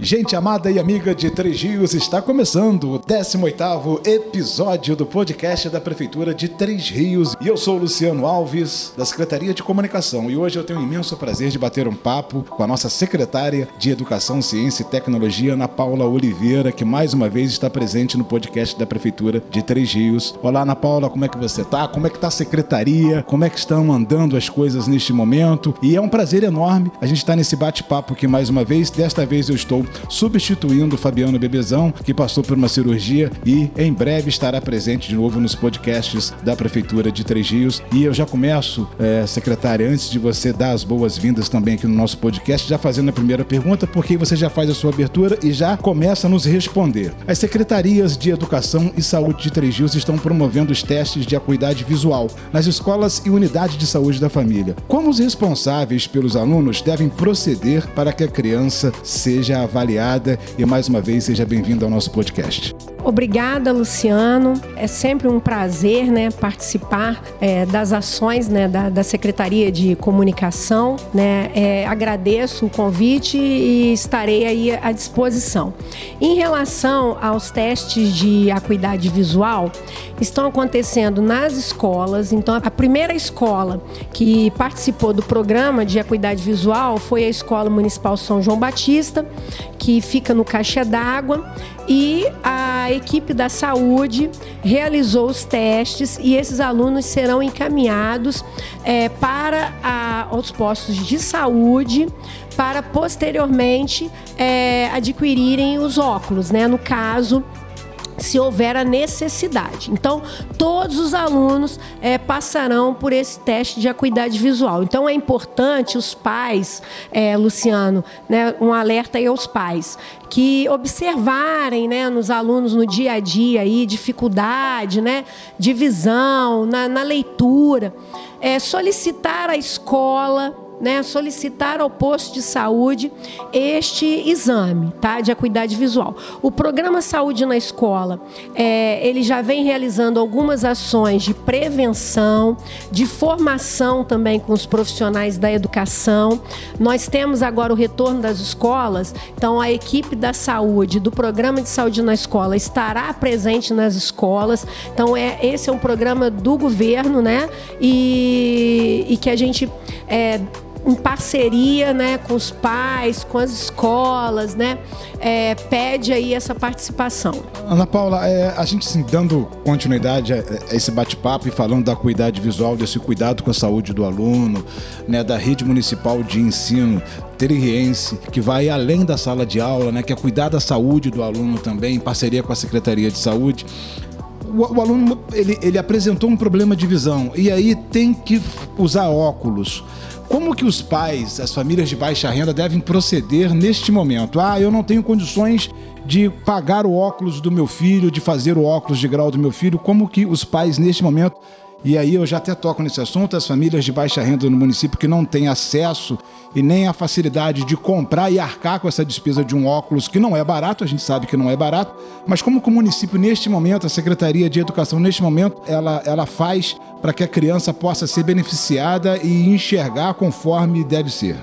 Gente amada e amiga de Três Rios, está começando o 18º episódio do podcast da Prefeitura de Três Rios. E eu sou Luciano Alves, da Secretaria de Comunicação. E hoje eu tenho o imenso prazer de bater um papo com a nossa secretária de Educação, Ciência e Tecnologia, Ana Paula Oliveira, que mais uma vez está presente no podcast da Prefeitura de Três Rios. Olá, Ana Paula, como é que você está? Como é que está a secretaria? Como é que estão andando as coisas neste momento? E é um prazer enorme a gente estar nesse bate-papo aqui mais uma vez. Desta vez eu estou substituindo Fabiano Bebezão, que passou por uma cirurgia e em breve estará presente de novo nos podcasts da Prefeitura de Três Rios. E eu já começo, é, secretária, antes de você dar as boas-vindas também aqui no nosso podcast, já fazendo a primeira pergunta, porque você já faz a sua abertura e já começa a nos responder. As secretarias de Educação e Saúde de Três Rios estão promovendo os testes de acuidade visual nas escolas e unidades de saúde da família. Como os responsáveis pelos alunos devem proceder para que a criança seja avaliada avaliada e mais uma vez seja bem-vindo ao nosso podcast. Obrigada, Luciano. É sempre um prazer né, participar é, das ações né, da, da, Secretaria de Comunicação. Né? É, agradeço o convite e estarei aí à disposição. Em relação aos testes de acuidade visual, estão acontecendo nas escolas. Então, a primeira escola que participou do programa de acuidade visual foi a Escola Municipal São João Batista, que fica no Caixa d'Água e a equipe da saúde realizou os testes e esses alunos serão encaminhados é, para a, os postos de saúde para posteriormente é, adquirirem os óculos, né? No caso, se houver a necessidade. Então, todos os alunos é, passarão por esse teste de acuidade visual. Então, é importante os pais, é, Luciano, né, um alerta aí aos pais, que observarem né, nos alunos no dia a dia aí, dificuldade né, de visão, na, na leitura, é, solicitar à escola né, solicitar ao posto de saúde este exame tá, de acuidade visual. O programa Saúde na Escola, é, ele já vem realizando algumas ações de prevenção, de formação também com os profissionais da educação. Nós temos agora o retorno das escolas, então a equipe da saúde, do programa de saúde na escola, estará presente nas escolas. Então, é, esse é um programa do governo, né? E, e que a gente é, em parceria né, com os pais, com as escolas, né, é, pede aí essa participação. Ana Paula, é, a gente assim, dando continuidade a, a esse bate-papo e falando da cuidade visual, desse cuidado com a saúde do aluno, né, da rede municipal de ensino terriense, que vai além da sala de aula, né, que é cuidar da saúde do aluno também, em parceria com a Secretaria de Saúde o, aluno ele, ele apresentou um problema de visão e aí tem que usar óculos. Como que os pais, as famílias de baixa renda devem proceder neste momento? Ah, eu não tenho condições de pagar o óculos do meu filho, de fazer o óculos de grau do meu filho. Como que os pais neste momento e aí eu já até toco nesse assunto, as famílias de baixa renda no município que não têm acesso e nem a facilidade de comprar e arcar com essa despesa de um óculos que não é barato, a gente sabe que não é barato, mas como que o município neste momento, a Secretaria de Educação neste momento, ela, ela faz para que a criança possa ser beneficiada e enxergar conforme deve ser?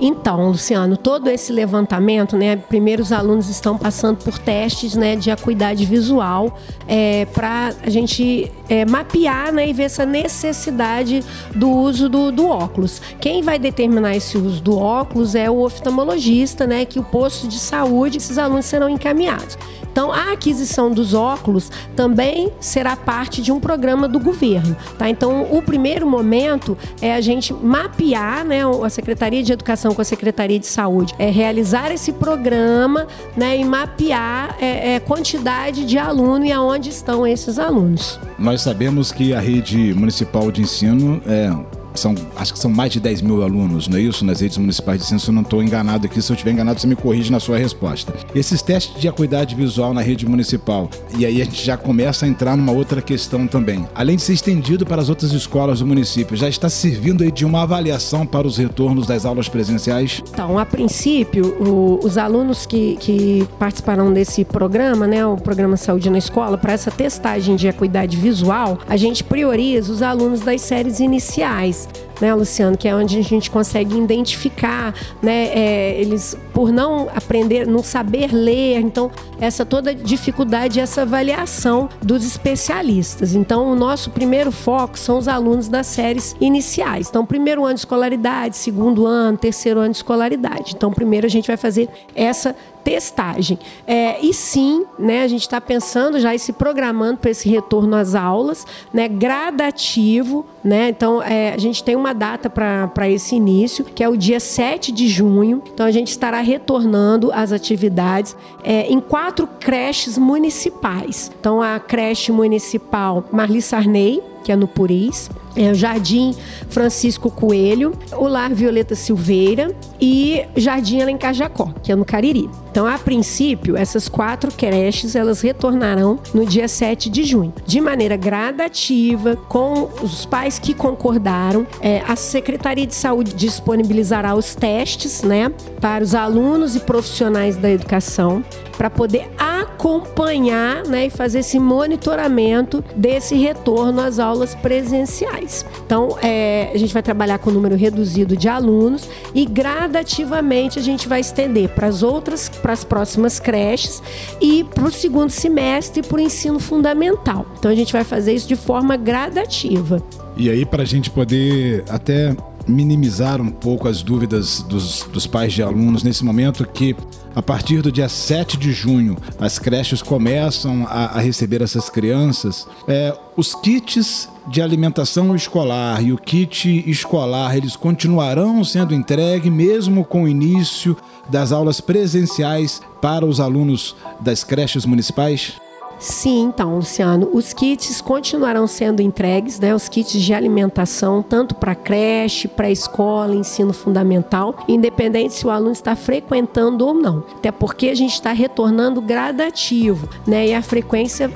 Então, Luciano, todo esse levantamento, né? Primeiro os alunos estão passando por testes, né, de acuidade visual, é, para a gente é, mapear, né, e ver essa necessidade do uso do, do, óculos. Quem vai determinar esse uso do óculos é o oftalmologista, né, que o posto de saúde, esses alunos serão encaminhados. Então, a aquisição dos óculos também será parte de um programa do governo, tá? Então, o primeiro momento é a gente mapear, né, a Secretaria de Educação com a Secretaria de Saúde, é realizar esse programa, né, e mapear é, é, quantidade de aluno e aonde estão esses alunos. Nós sabemos que a rede municipal de ensino é são, acho que são mais de 10 mil alunos, não é isso? Nas redes municipais de ensino, não estou enganado aqui, se eu estiver enganado, você me corrige na sua resposta. Esses testes de acuidade visual na rede municipal, e aí a gente já começa a entrar numa outra questão também. Além de ser estendido para as outras escolas do município, já está servindo aí de uma avaliação para os retornos das aulas presenciais? Então, a princípio, o, os alunos que, que participarão desse programa, né, o programa Saúde na Escola, para essa testagem de acuidade visual, a gente prioriza os alunos das séries iniciais né, Luciano, que é onde a gente consegue identificar, né, é, eles por não aprender, não saber ler, então essa toda dificuldade, essa avaliação dos especialistas. Então, o nosso primeiro foco são os alunos das séries iniciais. Então, primeiro ano de escolaridade, segundo ano, terceiro ano de escolaridade. Então, primeiro a gente vai fazer essa testagem. É, e sim, né, a gente está pensando já e se programando para esse retorno às aulas, né, gradativo, né? Então, é, a gente tem uma data para esse início, que é o dia 7 de junho. Então, a gente estará retornando às atividades é, em quatro creches municipais. Então, a creche municipal Marli Sarney, que é no Puris, é Jardim Francisco Coelho, o Lar Violeta Silveira e Jardim Alencar Jacó, que é no Cariri. Então, a princípio, essas quatro creches elas retornarão no dia 7 de junho, de maneira gradativa, com os pais que concordaram. É, a Secretaria de Saúde disponibilizará os testes, né, para os alunos e profissionais da educação, para poder acompanhar, né, e fazer esse monitoramento desse retorno às aulas presenciais. Então, é, a gente vai trabalhar com um número reduzido de alunos e gradativamente a gente vai estender para as outras para as próximas creches e para o segundo semestre para o ensino fundamental. Então a gente vai fazer isso de forma gradativa. E aí, para a gente poder até minimizar um pouco as dúvidas dos, dos pais de alunos nesse momento que a partir do dia 7 de junho as creches começam a, a receber essas crianças. É, os kits de alimentação escolar e o kit escolar eles continuarão sendo entregues mesmo com o início das aulas presenciais para os alunos das creches municipais? Sim, então, Luciano, os kits continuarão sendo entregues, né? Os kits de alimentação, tanto para creche, para escola, ensino fundamental, independente se o aluno está frequentando ou não. Até porque a gente está retornando gradativo, né? E a frequência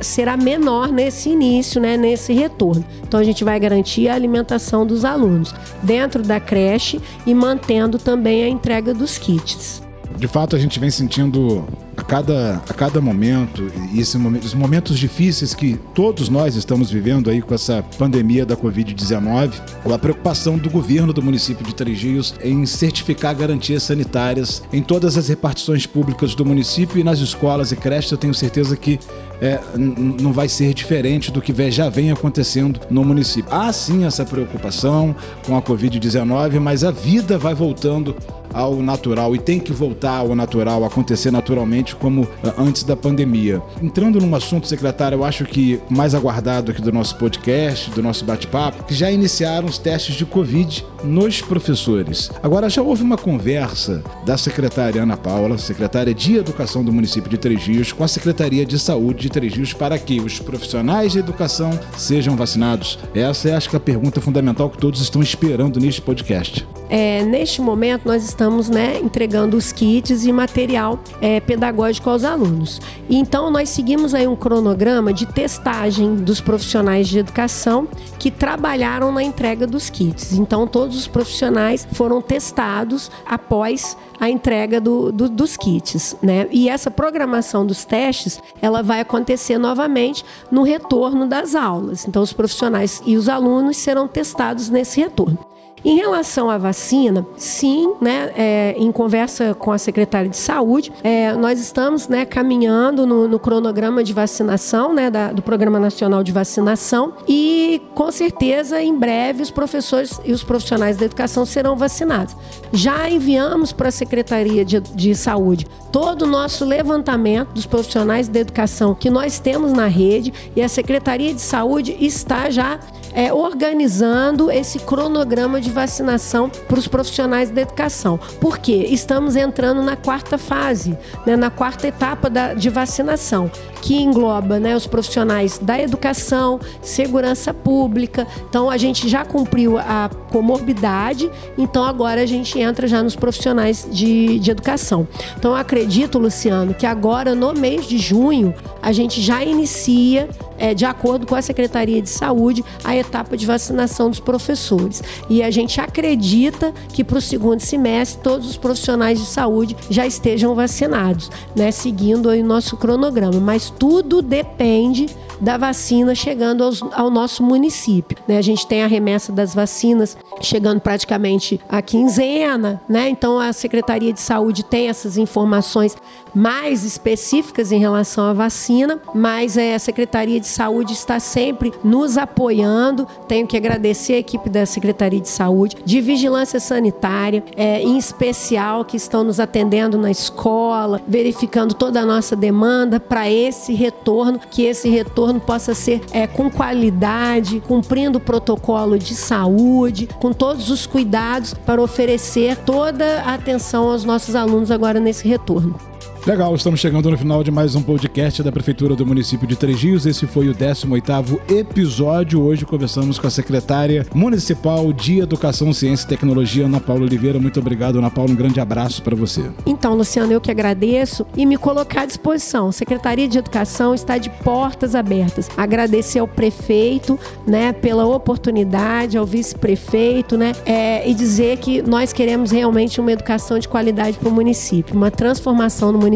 será menor nesse início, né? Nesse retorno. Então a gente vai garantir a alimentação dos alunos dentro da creche e mantendo também a entrega dos kits. De fato, a gente vem sentindo a cada, a cada momento, e os momentos difíceis que todos nós estamos vivendo aí com essa pandemia da Covid-19, a preocupação do governo do município de Três Rios em certificar garantias sanitárias em todas as repartições públicas do município e nas escolas e creches, eu tenho certeza que é, não vai ser diferente do que já vem acontecendo no município. Há sim essa preocupação com a Covid-19, mas a vida vai voltando ao natural e tem que voltar ao natural, acontecer naturalmente como ah, antes da pandemia. Entrando num assunto, secretário, eu acho que mais aguardado aqui do nosso podcast, do nosso bate-papo, que já iniciaram os testes de Covid nos professores. Agora, já houve uma conversa da secretária Ana Paula, secretária de Educação do município de Três Rios, com a Secretaria de Saúde de Três Rios para que os profissionais de educação sejam vacinados? Essa é, acho que, a pergunta fundamental que todos estão esperando neste podcast. É, neste momento, nós estamos né, entregando os kits e material é, pedagógico aos alunos. Então, nós seguimos aí um cronograma de testagem dos profissionais de educação que trabalharam na entrega dos kits. Então, todos os profissionais foram testados após a entrega do, do, dos kits, né? E essa programação dos testes, ela vai acontecer novamente no retorno das aulas. Então, os profissionais e os alunos serão testados nesse retorno. Em relação à vacina, sim, né, é, em conversa com a secretária de saúde, é, nós estamos né, caminhando no, no, cronograma de vacinação, né, da, do Programa Nacional de Vacinação, e com certeza em breve os professores e os profissionais da educação serão vacinados. Já enviamos para a Secretaria de, de Saúde todo o nosso levantamento dos profissionais da educação que nós temos na rede e a Secretaria de Saúde está já é, organizando esse cronograma de vacinação para os profissionais da educação. Por quê? Estamos entrando na quarta fase, né, na quarta etapa da, de vacinação, que engloba né, os profissionais da educação, segurança pública. Então, a gente já cumpriu a comorbidade, então agora a gente entra já nos profissionais de, de educação. Então, eu acredito, Luciano, que agora no mês de junho a gente já inicia é, de acordo com a Secretaria de Saúde, a etapa de vacinação dos professores. E a gente acredita que para o segundo semestre todos os profissionais de saúde já estejam vacinados, né, seguindo o nosso cronograma. Mas tudo depende da vacina chegando aos, ao nosso município. Né? A gente tem a remessa das vacinas chegando praticamente a quinzena, né? Então a Secretaria de Saúde tem essas informações mais específicas em relação à vacina, mas é, a Secretaria de Saúde está sempre nos apoiando. Tenho que agradecer a equipe da Secretaria de Saúde, de Vigilância Sanitária, é, em especial, que estão nos atendendo na escola, verificando toda a nossa demanda para esse retorno, que esse retorno possa ser é, com qualidade, cumprindo o protocolo de saúde, com todos os cuidados para oferecer toda a atenção aos nossos alunos agora nesse retorno. Legal, estamos chegando no final de mais um podcast da Prefeitura do município de Três Rios. Esse foi o 18º episódio. Hoje conversamos com a secretária municipal de Educação, Ciência e Tecnologia, Ana Paula Oliveira. Muito obrigado, Ana Paula. Um grande abraço para você. Então, Luciano, eu que agradeço e me colocar à disposição. Secretaria de Educação está de portas abertas. Agradecer ao prefeito, né, pela oportunidade, ao vice-prefeito, né, é, e dizer que nós queremos realmente uma educação de qualidade para o município, uma transformação no município